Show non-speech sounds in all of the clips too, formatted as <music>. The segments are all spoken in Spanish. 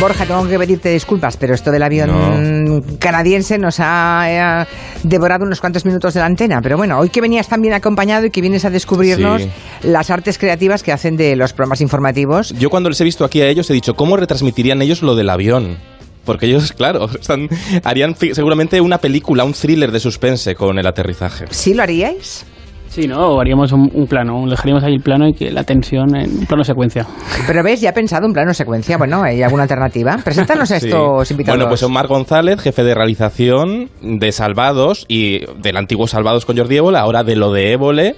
Borja, tengo que pedirte disculpas, pero esto del avión canadiense nos ha eh, devorado unos cuantos minutos de la antena. Pero bueno, hoy que venías tan bien acompañado y que vienes a descubrirnos Sí. las artes creativas que hacen de los programas informativos. Yo cuando les he visto aquí a ellos he dicho, ¿cómo retransmitirían ellos lo del avión? Porque ellos, <laughs> claro, están, harían seguramente una película, un thriller de suspense con el aterrizaje. ¿Sí lo haríais? Sí, ¿no? O haríamos un, un plano, dejaríamos ahí el plano y que la tensión en un plano secuencia. Pero ves, ya he pensado en plano secuencia. Bueno, ¿hay alguna alternativa? Preséntanos a <laughs> Sí. estos invitados. Bueno, pues Omar González, jefe de realización de Salvados y del antiguo Salvados con Jordi Évole, ahora de lo de Évole.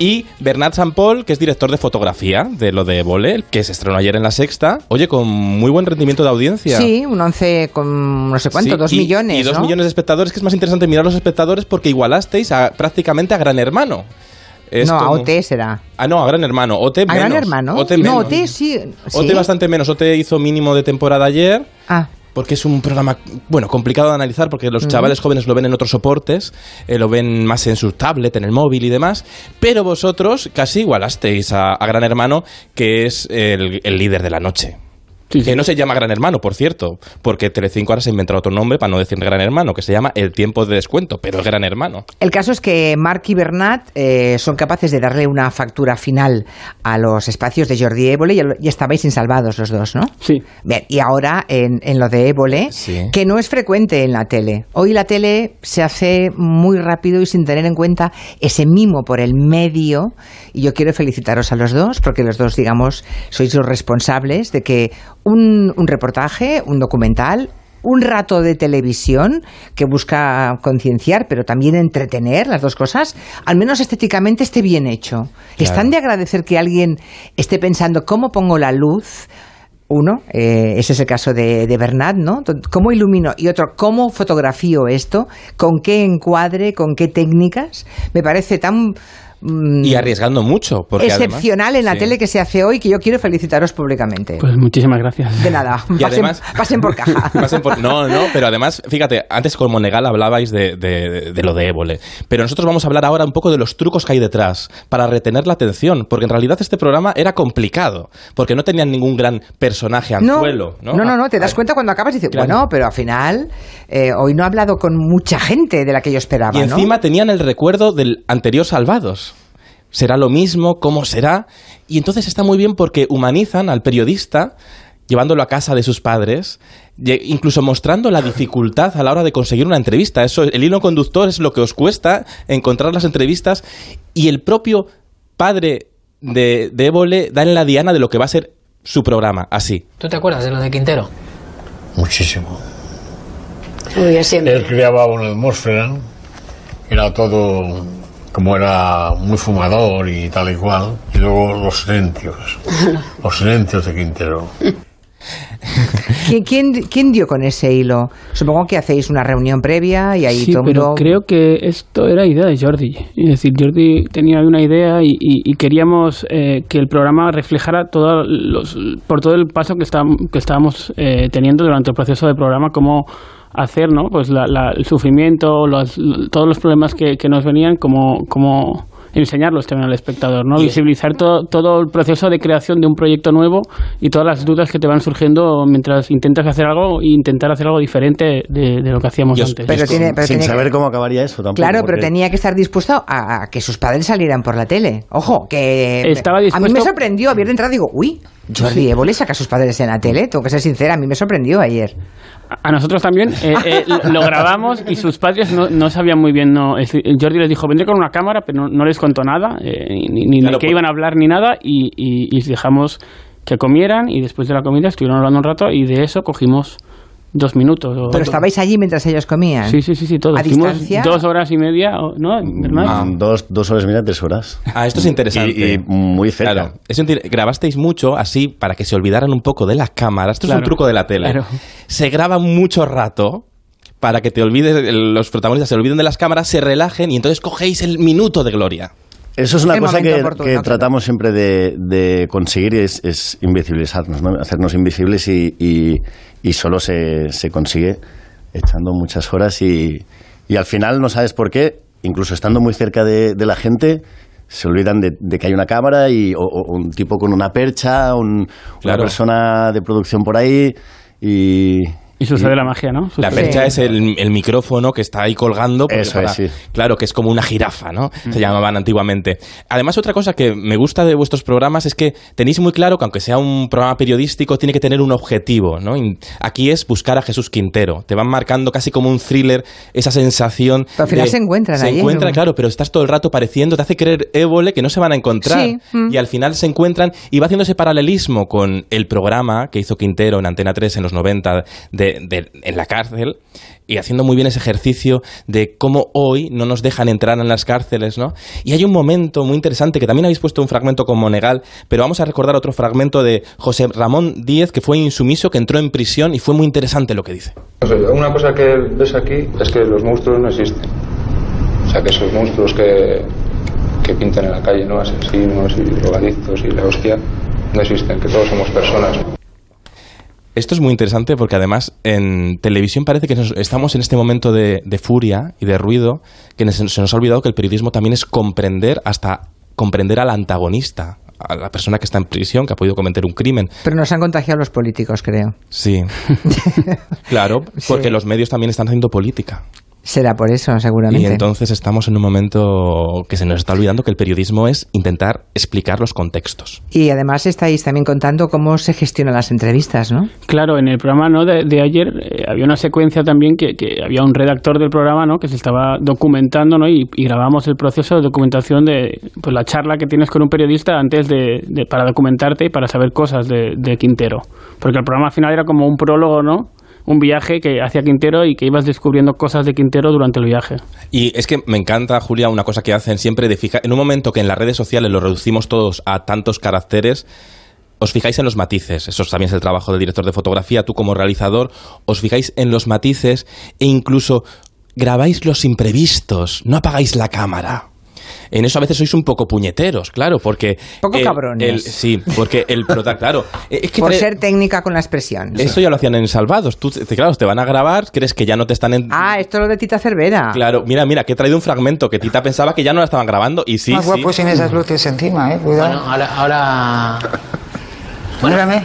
Y Bernat Sampol, que es director de fotografía de lo de Évole, que se estrenó ayer en La Sexta. Oye, con muy buen rendimiento de audiencia. Sí, un 11 con no sé cuánto, Sí, dos y- millones. Y dos ¿no? millones de espectadores, que es más interesante mirar los espectadores porque igualasteis a, prácticamente a Gran Hermano. No, a OT será. Ah, no, a Gran Hermano. OT ¿A menos. Gran Hermano? OT no, menos. OT sí. OT sí. bastante menos. OT hizo mínimo de temporada ayer. Ah, Porque es un programa, bueno, complicado de analizar porque los chavales jóvenes lo ven en otros soportes, eh, lo ven más en su tablet, en el móvil y demás, pero vosotros casi igualasteis a, a Gran Hermano, que es el, el líder de la noche. Sí, sí. Que no se llama Gran Hermano, por cierto, porque Telecinco ahora se ha inventado otro nombre para no decir Gran Hermano, que se llama El Tiempo de Descuento, pero es Gran Hermano. El caso es que Marc y Bernat eh, son capaces de darle una factura final a los espacios de Jordi Évole y, y estabais insalvados los dos, ¿no? Sí. Bien, y ahora en, en lo de Évole, Sí. que no es frecuente en la tele. Hoy la tele se hace muy rápido y sin tener en cuenta ese mimo por el medio. Y yo quiero felicitaros a los dos, porque los dos, digamos, sois los responsables de que un, un reportaje, un documental, un rato de televisión que busca concienciar, pero también entretener, las dos cosas, al menos estéticamente esté bien hecho. Están de agradecer que alguien esté pensando cómo pongo la luz, uno, eh, ese es el caso de, de Bernat, ¿no? ¿Cómo ilumino? Y otro, ¿cómo fotografío esto? ¿Con qué encuadre? ¿Con qué técnicas? Me parece tan mm, Y arriesgando mucho, porque excepcional además- en la sí. tele que se hace hoy que yo quiero felicitaros públicamente. Pues muchísimas gracias. de nada, Y pasen, además- pasen por caja. <laughs> Pasen por- no, no, pero además, fíjate, antes con Monegal hablabais de, de- de lo de Évole, pero nosotros vamos a hablar ahora un poco de los trucos que hay detrás para retener la atención, porque en realidad este programa era complicado, porque no tenían ningún gran personaje anzuelo, ¿no? no, no, no, te das Ah, cuenta cuando acabas y dices, Claro. bueno, pero al final eh, hoy no he hablado con mucha gente de la que yo esperaba, Y ¿no? encima tenían el recuerdo del anterior Salvados. ¿Será lo mismo? ¿Cómo será? Y entonces está muy bien porque humanizan al periodista llevándolo a casa de sus padres, incluso mostrando la dificultad a la hora de conseguir una entrevista. Eso, el hilo conductor es lo que os cuesta encontrar las entrevistas y el propio padre de, de Évole da en la diana de lo que va a ser su programa, así. ¿Tú te acuerdas de lo de Quintero? Muchísimo. Muy bien, siempre. Él creaba una atmósfera, era todo como era muy fumador y tal y cual, y luego los silencios, <laughs> los silencios de Quintero. ¿Quién, quién, quién dio con ese hilo? Supongo que hacéis una reunión previa y ahí Sí, todo pero mundo- creo que esto era idea de Jordi. Es decir, Jordi tenía una idea y, y- y queríamos eh, que el programa reflejara todo los, por todo el paso que, estábamos que estábamos eh, teniendo durante el proceso de programa, cómo hacer ¿no? pues la- la- el sufrimiento, los- todos los problemas que, que nos venían, como, como enseñarlos también al espectador, ¿no? visibilizar todo, todo el proceso de creación de un proyecto nuevo y todas las dudas que te van surgiendo mientras intentas hacer algo e intentar hacer algo diferente de, de lo que hacíamos Yo- antes. Pero tiene, pero Sin que- saber cómo acabaría eso tampoco. Claro, pero tenía que estar dispuesto a, a que sus padres salieran por la tele. Ojo, que Estaba a mí dispuesto- me sorprendió ayer de entrada digo, uy, Jordi Évole saca a sus padres en la tele. Tengo que ser sincera, a mí me sorprendió ayer. A nosotros también eh, eh, lo- grabamos y sus padres no, no sabían muy bien. No, es Jordi les dijo, vendré con una cámara, pero no, no les contó nada, eh, ni, ni Claro, de qué pues- iban a hablar ni nada, y, y, y les dejamos que comieran y después de la comida estuvieron hablando un rato y de eso cogimos dos minutos. o- Pero estabais allí mientras ellos comían. Sí, sí, sí, sí, todo. ¿A distancia? dos horas y media, o- ¿no? Mm, Dos, dos horas y media, tres horas. Ah, esto es interesante. Y, y muy cerca. Claro, inter- grabasteis mucho así para que se olvidaran un poco de la cámara. Esto es un truco de la tele. claro. Se graba mucho rato para que te olvides, los protagonistas se olviden de las cámaras, se relajen y entonces cogéis el minuto de gloria. Eso es una cosa que, oportuno, que claro. tratamos siempre de, de conseguir, es, es invisibilizarnos, ¿no? hacernos invisibles y, y- y solo se, se consigue echando muchas horas y, y al final no sabes por qué, incluso estando muy cerca de, de la gente, se olvidan de, de que hay una cámara y, o, o un tipo con una percha, un- una persona de producción por ahí y, Y sucede la magia, ¿no? La percha es el, el micrófono que está ahí colgando. porque Eso es, sí. Claro, que es como una jirafa, ¿no? Se llamaban antiguamente. Además, otra cosa que me gusta de vuestros programas es que tenéis muy claro que aunque sea un programa periodístico, tiene que tener un objetivo, ¿no? Y Aquí es buscar a Jesús Quintero. Te van marcando casi como un thriller esa sensación. Pero al final de- se encuentran Se encuentran, ¿no? claro, pero estás todo el rato pareciendo, te hace creer Évole que no se van a encontrar. Sí, mm. Y al final se encuentran y va haciendo ese paralelismo con el programa que hizo Quintero en Antena 3 en los 90 de, de- en la cárcel y haciendo muy bien ese ejercicio de cómo hoy no nos dejan entrar en las cárceles, ¿no? Y hay un momento muy interesante que también habéis puesto un fragmento con Monegal, pero vamos a recordar otro fragmento de José Ramón Díez que fue insumiso, que entró en prisión y fue muy interesante lo que dice. Una cosa que ves aquí es que los monstruos no existen. O sea, que esos monstruos que, que pintan en la calle, ¿no? Asesinos y drogadictos y la hostia, no existen, que todos somos personas. Esto es muy interesante porque además en televisión parece que nos- estamos en este momento de, de furia y de ruido que se nos ha olvidado que el periodismo también es comprender hasta comprender al antagonista, a la persona que está en prisión, que ha podido cometer un crimen. Pero nos han contagiado los políticos, creo. Sí. <laughs> claro, porque Sí. los medios también están haciendo política. Será por eso, seguramente. Y entonces estamos en un momento que se nos está olvidando que el periodismo es intentar explicar los contextos. Y además estáis también contando cómo se gestionan las entrevistas, ¿no? Claro, en el programa ¿no? de, de ayer eh, había una secuencia también que, que había un redactor del programa ¿no? que se estaba documentando ¿no? y, y grabamos el proceso de documentación de pues, la charla que tienes con un periodista antes de, de- para documentarte y para saber cosas de, de Quintero. Porque el programa al final era como un prólogo, ¿no? Un viaje que hacía Quintero y que ibas descubriendo cosas de Quintero durante el viaje. Y es que me encanta, Julia, una cosa que hacen siempre de fijar. En un momento que en las redes sociales lo reducimos todos a tantos caracteres, os fijáis en los matices. Eso también es el trabajo del director de fotografía. Tú, como realizador, os fijáis en los matices e incluso grabáis los imprevistos. No apagáis la cámara. En eso a veces sois un poco puñeteros, claro, porque... Poco el- cabrones. el- sí, porque el prota, claro. <laughs> Es que Por ser técnica con la expresión. Esto ya lo hacían en Salvados. Tú, claro, te van a grabar, crees que ya no te están... En... Ah, esto es lo de Tita Cervera. Claro, mira, mira, que he traído un fragmento que Tita pensaba que ya no la estaban grabando y sí, Más sí. guapo sin esas luces encima, eh. Cuidado. Bueno, ahora, ahora... Mírame.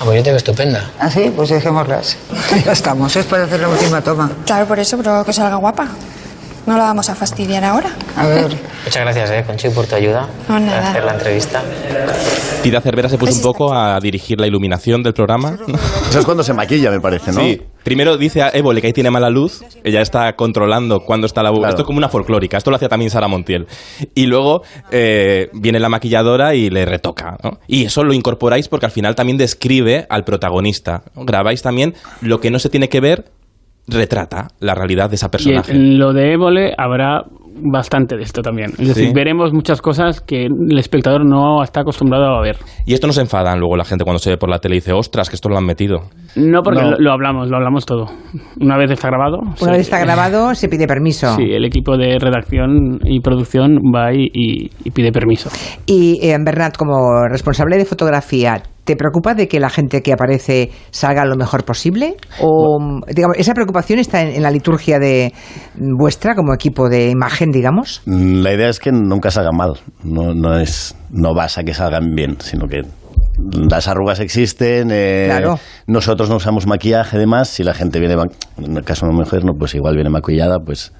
Ah, pues yo te veo estupenda. ¿Ah, sí? Pues dejémoslas. <laughs> Ya estamos, es para hacer la última toma. Claro, por eso, pero que salga guapa. No la vamos a fastidiar ahora. A ver. <laughs> Muchas gracias, eh, Conchi, por tu ayuda. No, nada. Para hacer la entrevista. Tita Cervera se puso un poco a dirigir la iluminación del programa. <laughs> Eso es cuando se maquilla, me parece, ¿no? Sí, primero dice a Évole que ahí tiene mala luz, ella está controlando cuándo está la. Claro. Esto es como una folclórica, esto lo hacía también Sara Montiel. Y luego eh, viene la maquilladora y le retoca. ¿no? Y eso lo incorporáis porque al final también describe al protagonista. Grabáis también lo que no se tiene que ver, retrata la realidad de esa Y personaje. en lo de Évole habrá bastante de esto también. Es decir, Sí. veremos muchas cosas que el espectador no está acostumbrado a ver. Y esto no se enfadan luego la gente cuando se ve por la tele y dice, ostras, que esto lo han metido. No, porque No. Lo, lo hablamos, lo hablamos todo. Una vez está grabado. Una vez está <laughs> grabado, se pide permiso. Sí, el equipo de redacción y producción va y, y- y pide permiso. Y eh, Bernat, como responsable de fotografía, ¿te preocupa de que la gente que aparece salga lo mejor posible? O, digamos, esa preocupación está en, en la liturgia de vuestra como equipo de imagen, digamos. Mm, La idea es que nunca salgan mal. No, no es no vas a que salgan bien, sino que las arrugas existen. eh, Claro. Nosotros no usamos maquillaje, además. Si la gente viene, en el caso de una mujer, no, pues igual viene maquillada, pues,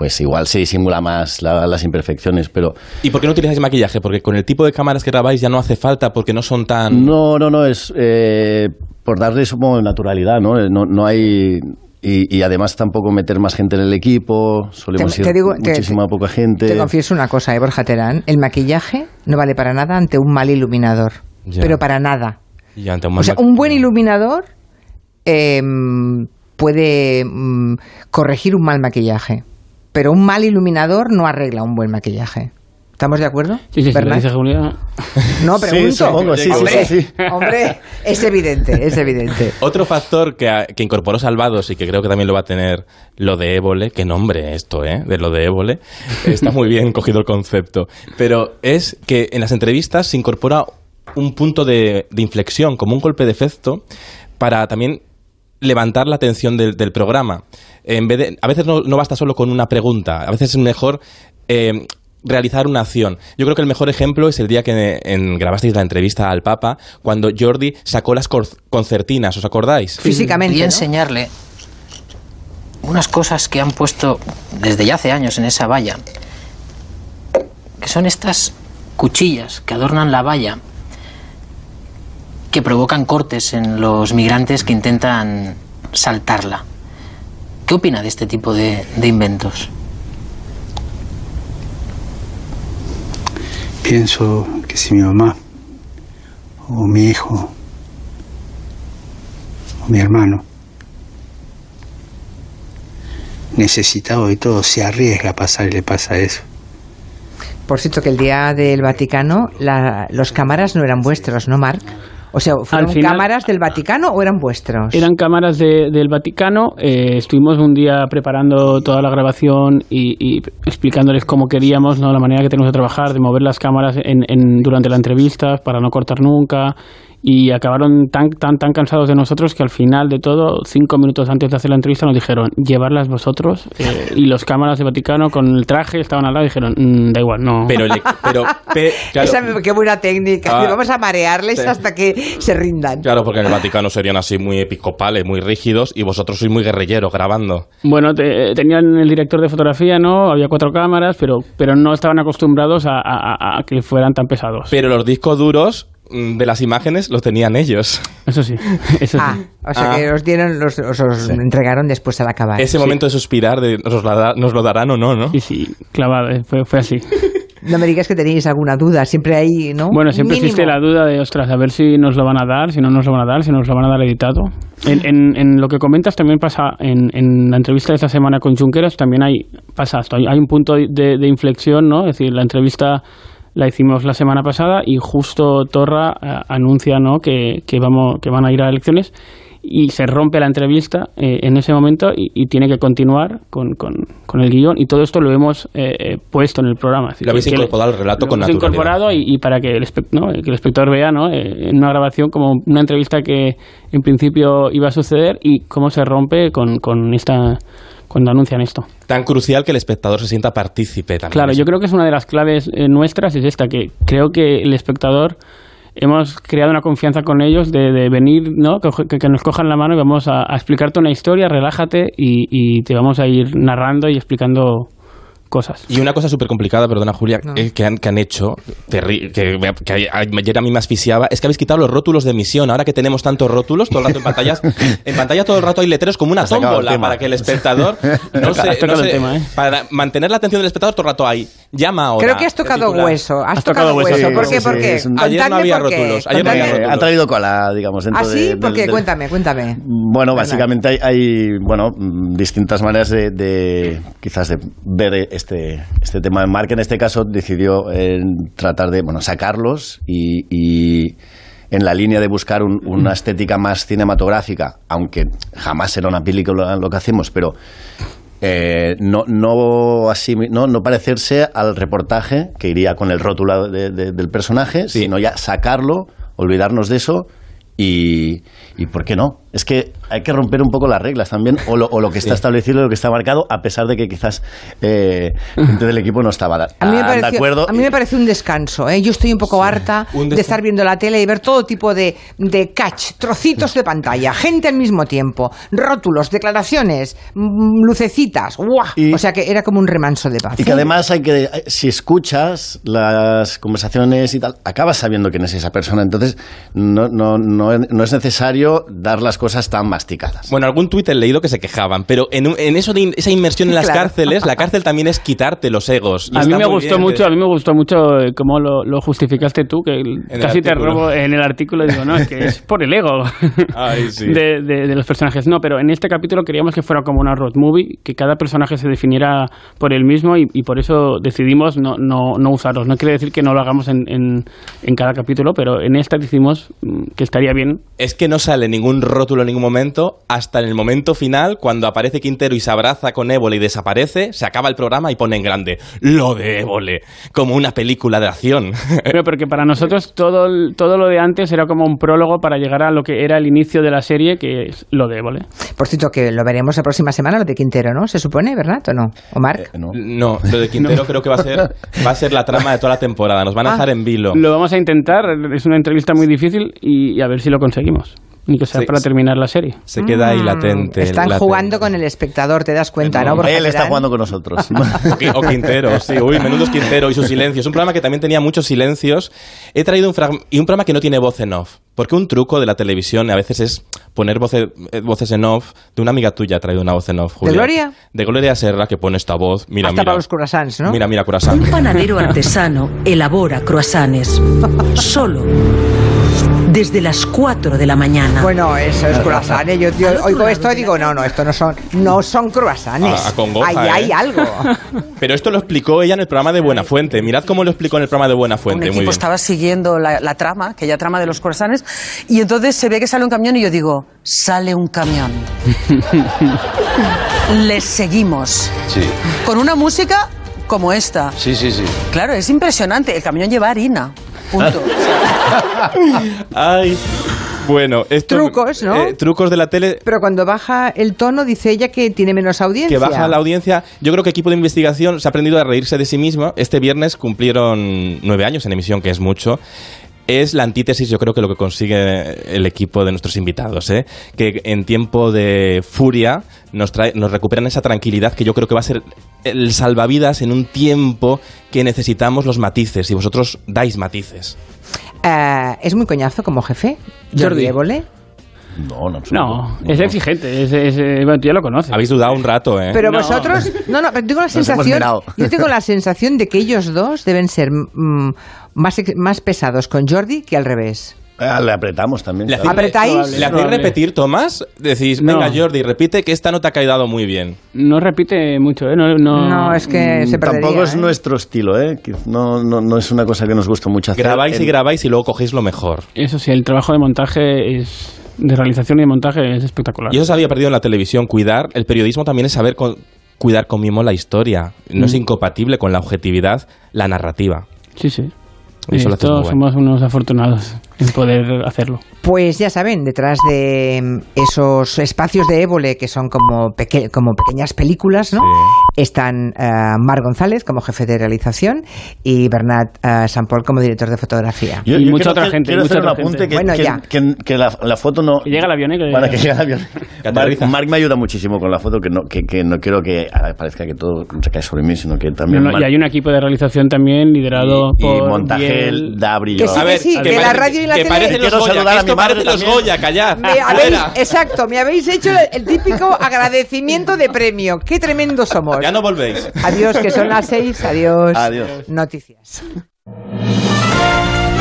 pues igual se disimula más la- las imperfecciones. Pero ¿Y por qué no utilizáis maquillaje? Porque con el tipo de cámaras que grabáis ya no hace falta porque no son tan... no, no, no es eh, por darle supongo naturalidad, ¿no? Eh, No, no hay y, y además tampoco meter más gente en el equipo. Solemos Te- ir te digo- te- muchísima poca gente. Te confieso una cosa, eh, Borja Terán. El maquillaje no vale para nada ante un mal iluminador. Ya. Pero para nada. Y ante un O sea, un buen iluminador eh, puede mm, corregir un mal maquillaje. Pero un mal iluminador no arregla un buen maquillaje. ¿Estamos de acuerdo? Sí, sí, sí, dice Julia. No, <laughs> Sí, pregunto. supongo, sí, sí, hombre, sí, sí. hombre, es evidente, es evidente. <laughs> Otro factor que, que incorporó Salvados y que creo que también lo va a tener lo de Évole, qué nombre esto, ¿eh? De lo de Évole. <laughs> Está muy bien cogido el concepto. Pero es que en las entrevistas se incorpora un punto de, de inflexión, como un golpe de efecto, para también levantar la atención del, del programa. En vez de, a veces no, no basta solo con una pregunta, a veces es mejor eh, realizar una acción. Yo creo que el mejor ejemplo es el día que en, grabasteis la entrevista al Papa, cuando Jordi sacó las concertinas, ¿os acordáis? Físicamente. Y ¿no? enseñarle unas cosas que han puesto desde ya hace años en esa valla, que son estas cuchillas que adornan la valla, que provocan cortes en los migrantes que intentan saltarla. ¿Qué opina de este tipo de, de inventos? Pienso que si mi mamá o mi hijo o mi hermano necesitado de todo se arriesga a pasar y le pasa eso. Por cierto, que el día del Vaticano, la- los cámaras no eran vuestros, ¿no, Marc? O sea, ¿fueron Al final- cámaras del Vaticano o eran vuestros? Eran cámaras de- del Vaticano. eh, estuvimos un día preparando toda la grabación y, y explicándoles cómo queríamos, ¿no? la manera que tenemos de trabajar, de mover las cámaras en, en- durante la entrevista para no cortar nunca. Y acabaron tan, tan, tan cansados de nosotros que al final de todo, cinco minutos antes de hacer la entrevista, nos dijeron, llevarlas vosotros. eh, y los cámaras del Vaticano con el traje estaban al lado y dijeron, "Mm, da igual, no. Pero, el- pero pe- claro, Esa, qué buena técnica. Ah. Vamos a marearles Sí. hasta que se rindan. claro, porque en el Vaticano serían así muy episcopales, muy rígidos, y vosotros sois muy guerrilleros grabando. Bueno, te- tenían el director de fotografía, ¿no? Había cuatro cámaras, pero, pero no estaban acostumbrados a, a- a- a que fueran tan pesados. Pero los discos duros de las imágenes los tenían ellos. Eso sí, <laughs> eso Ah, sí. o sea Ah. que os dieron, los, os, os entregaron después al acabar. Ese momento de suspirar, de nos lo, da- nos lo darán o no, ¿no? Sí, sí, clavado, eh, fue, fue así. <laughs> No me digas que tenéis alguna duda, siempre hay, ¿no? Bueno, siempre Mínimo. existe la duda de, ostras, a ver si nos lo van a dar, si no nos lo van a dar, si nos lo van a dar editado. En, en- en lo que comentas también pasa, en, en la entrevista de esta semana con Junqueras también hay, pasa esto, hay, hay un punto de, de inflexión, ¿no? Es decir, la entrevista la hicimos la semana pasada y justo Torra eh, anuncia, ¿no? Que, que, vamos, que van a ir a elecciones y se rompe la entrevista eh, en ese momento y, y tiene que continuar con, con, con el guion y todo esto lo hemos eh, eh, puesto en el programa. Decir, Lo habéis incorporado al relato lo con hemos incorporado y, y para que el, ¿no? que el espectador vea ¿no? Eh, en una grabación como una entrevista que en principio iba a suceder y cómo se rompe con, con esta cuando anuncian esto. Tan crucial que el espectador se sienta partícipe también. Claro, yo creo que es una de las claves eh, nuestras, es esta, que creo que el espectador hemos creado una confianza con ellos de, de venir, ¿no? Que, que nos cojan la mano y vamos a, a explicarte una historia, relájate y, y te vamos a ir narrando y explicando cosas. Y una cosa súper complicada, perdona Julia, eh, que, han, que han hecho, que, me- que ayer a mí me asfixiaba, es que habéis quitado los rótulos de emisión. Ahora que tenemos tantos rótulos, todo el rato en pantallas, <laughs> en pantalla todo el rato hay letreros como una tómbola para que el espectador no <laughs> se, no se- tema, ¿eh? para mantener la atención del espectador todo el rato hay. Llama ahora. Creo que has tocado titular. hueso. Has, Has tocado, tocado hueso, sí, ¿Por sí, qué? sí, ¿Por qué? un- Ayer no había rótulos, ayer no había rótulos. han traído cola, digamos, dentro ¿Ah, sí? de- ¿Por qué? del- Cuéntame, cuéntame. Bueno, básicamente hay, hay, bueno, distintas maneras de, de, quizás de ver este, este tema. Mark en este caso decidió eh, tratar de bueno, sacarlos y, y en la línea de buscar un- una estética más cinematográfica, aunque jamás será una película lo que hacemos, pero eh, no, no, así, no, no parecerse al reportaje que iría con el rótulo de- de- del personaje, sino ya sacarlo, olvidarnos de eso y, y ¿por qué no? Es que hay que romper un poco las reglas también, o lo, o lo que está establecido, lo que está marcado, a pesar de que quizás eh, gente del equipo no estaba A mí, me de acuerdo. a mí me parece un descanso. ¿eh? Yo estoy un poco harta un de estar viendo la tele y ver todo tipo de, de catch, trocitos de pantalla, gente al mismo tiempo, rótulos, declaraciones, mm, lucecitas. ¡guau! Y- o sea que era como un remanso de paz. Y que además hay que, si escuchas las conversaciones y tal, acabas sabiendo quién es esa persona. Entonces, no, no, no, no es necesario dar las cosas tan masticadas. Bueno, algún tuit he leído que se quejaban, pero en, eso de in- esa inmersión en <laughs> las Claro. cárceles, la cárcel también es quitarte los egos. Y A mí me gustó bien, mucho, a mí me gustó mucho cómo lo, lo justificaste tú, que casi te robo en el artículo. Digo, no, es que es por el ego <laughs> Ay, sí. de, de- de los personajes. No, pero en este capítulo queríamos que fuera como una road movie, que cada personaje se definiera por él mismo y, y por eso decidimos no, no, no usarlos. No quiere decir que no lo hagamos en, en, en cada capítulo, pero en esta decidimos mm, que estaría bien Es que no sale ningún rótulo en ningún momento momento hasta en el momento final, cuando aparece Quintero y se abraza con Évole y desaparece, se acaba el programa y pone en grande lo de Évole, como una película de acción. <laughs> Pero porque para nosotros todo, todo lo de antes era como un prólogo para llegar a lo que era el inicio de la serie, que es lo de Évole. Por cierto, que lo veremos la próxima semana, lo de Quintero, ¿no? Se supone, ¿verdad? ¿O no? ¿O Marc? no. No, lo de Quintero <laughs> creo que va a ser va a ser la trama de toda la temporada. Nos van a Ah. dejar en vilo. Lo vamos a intentar, es una entrevista muy difícil y, y a ver si lo conseguimos. Ni que sea Sí, para terminar la serie. Se queda ahí Mm, latente. Están latente. jugando con el espectador, te das cuenta, ¿no? Borja Él está jugando con nosotros. <laughs> O Qui- O Quintero, sí. Uy, menudos Quintero y sus silencios. Un programa que también tenía muchos silencios. He traído un fragmento... Y un programa que no tiene voz en off. Porque un truco de la televisión a veces es poner voce- eh, voces en off. De una amiga tuya ha traído una voz en off, Julia. Gloria? De Gloria Serra, que pone esta voz. Mira, Hasta mira. para los croissants, ¿no? Mira, mira, corazón. Un panadero artesano elabora croissants <laughs> solo desde las 4 de la mañana. Bueno, eso es croissant. ¿eh? Yo, yo oigo esto y digo, no, no, esto no son, no son croissants. A- a congoja, Ahí ¿eh? hay algo. <laughs> Pero esto lo explicó ella en el programa de Buenafuente. Mirad cómo lo explicó en el programa de Un Buenafuente. Muy equipo bien. estaba siguiendo la, la trama, aquella trama de los croissants, y entonces se ve que sale un camión y yo digo, sale un camión. <laughs> Les seguimos. Sí, Con una música como esta. sí, sí, sí. Claro, es impresionante. El camión lleva harina. Punto. <laughs> Ay. Bueno, esto, Trucos, ¿no? eh, trucos de la tele. Pero cuando baja el tono, dice ella que tiene menos audiencia. que baja la audiencia. Yo creo que equipo de investigación se ha aprendido a reírse de sí mismo. Este viernes cumplieron nueve años en emisión, que es mucho. Es la antítesis, yo creo que lo que consigue el equipo de nuestros invitados, ¿eh? que en tiempo de furia nos, trae, nos recuperan esa tranquilidad que yo creo que va a ser el salvavidas en un tiempo que necesitamos los matices y vosotros dais matices. Eh, es muy coñazo como jefe. Jordi Jordi. Évole. No, no, No, es exigente, es, es- eh, bueno, tú ya lo conoces. Habéis dudado un rato, ¿eh? Pero No. vosotros, no, no, pero tengo la sensación, yo tengo la sensación de que ellos dos deben ser mm, más, ex- más pesados con Jordi que al revés. Ah, le apretamos también. ¿Le hacéis, ¿Apretáis? ¿Le hacéis repetir, Tomás? Decís, No. venga, Jordi, repite que esta nota ha quedado muy bien. No repite mucho, ¿eh? No, no, No, es que se perdería. Tampoco es ¿eh? nuestro estilo, ¿eh? No, no, no es una cosa que nos gusta mucho hacer. Grabáis y grabáis y luego cogéis lo mejor. Eso sí, el trabajo de montaje es de realización y de montaje es espectacular. Y eso se había perdido en la televisión. Cuidar, el periodismo también es saber con- cuidar con mimo la historia. No es Mm. incompatible con la objetividad, la narrativa. Sí, sí. Y eso Esto somos unos afortunados en poder hacerlo. Pues ya saben, detrás de mm, esos espacios de Évole que son como, peque- como pequeñas películas, ¿no? Están eh, Mar González como jefe de realización y Bernat eh, Sampol como director de fotografía. Yo- Y yo mucha quiero otra hacer- gente, Quiero mucha hacer un apunte gente. que, Bueno, que- ya. que- que la, la foto no... Que llega el avión, ¿eh? Que- Para que llegue el avión. Marc, me ayuda muchísimo con la foto, que no, que, que no quiero que ah, parezca que todo recae sobre mí, sino que también... No, no, y hay un equipo de realización también liderado y, y por montaje Biel. da brillo. Que sí, A ver, sí, que la radio y la que tele- los Quiero Goya, saludar que a mi madre los. Goya, callad. Me habéis, Fuera. exacto, me habéis hecho el típico <laughs> agradecimiento de premio. Qué tremendo somos. Ya no volvéis. Adiós, que son las seis. Adiós. Adiós. Noticias.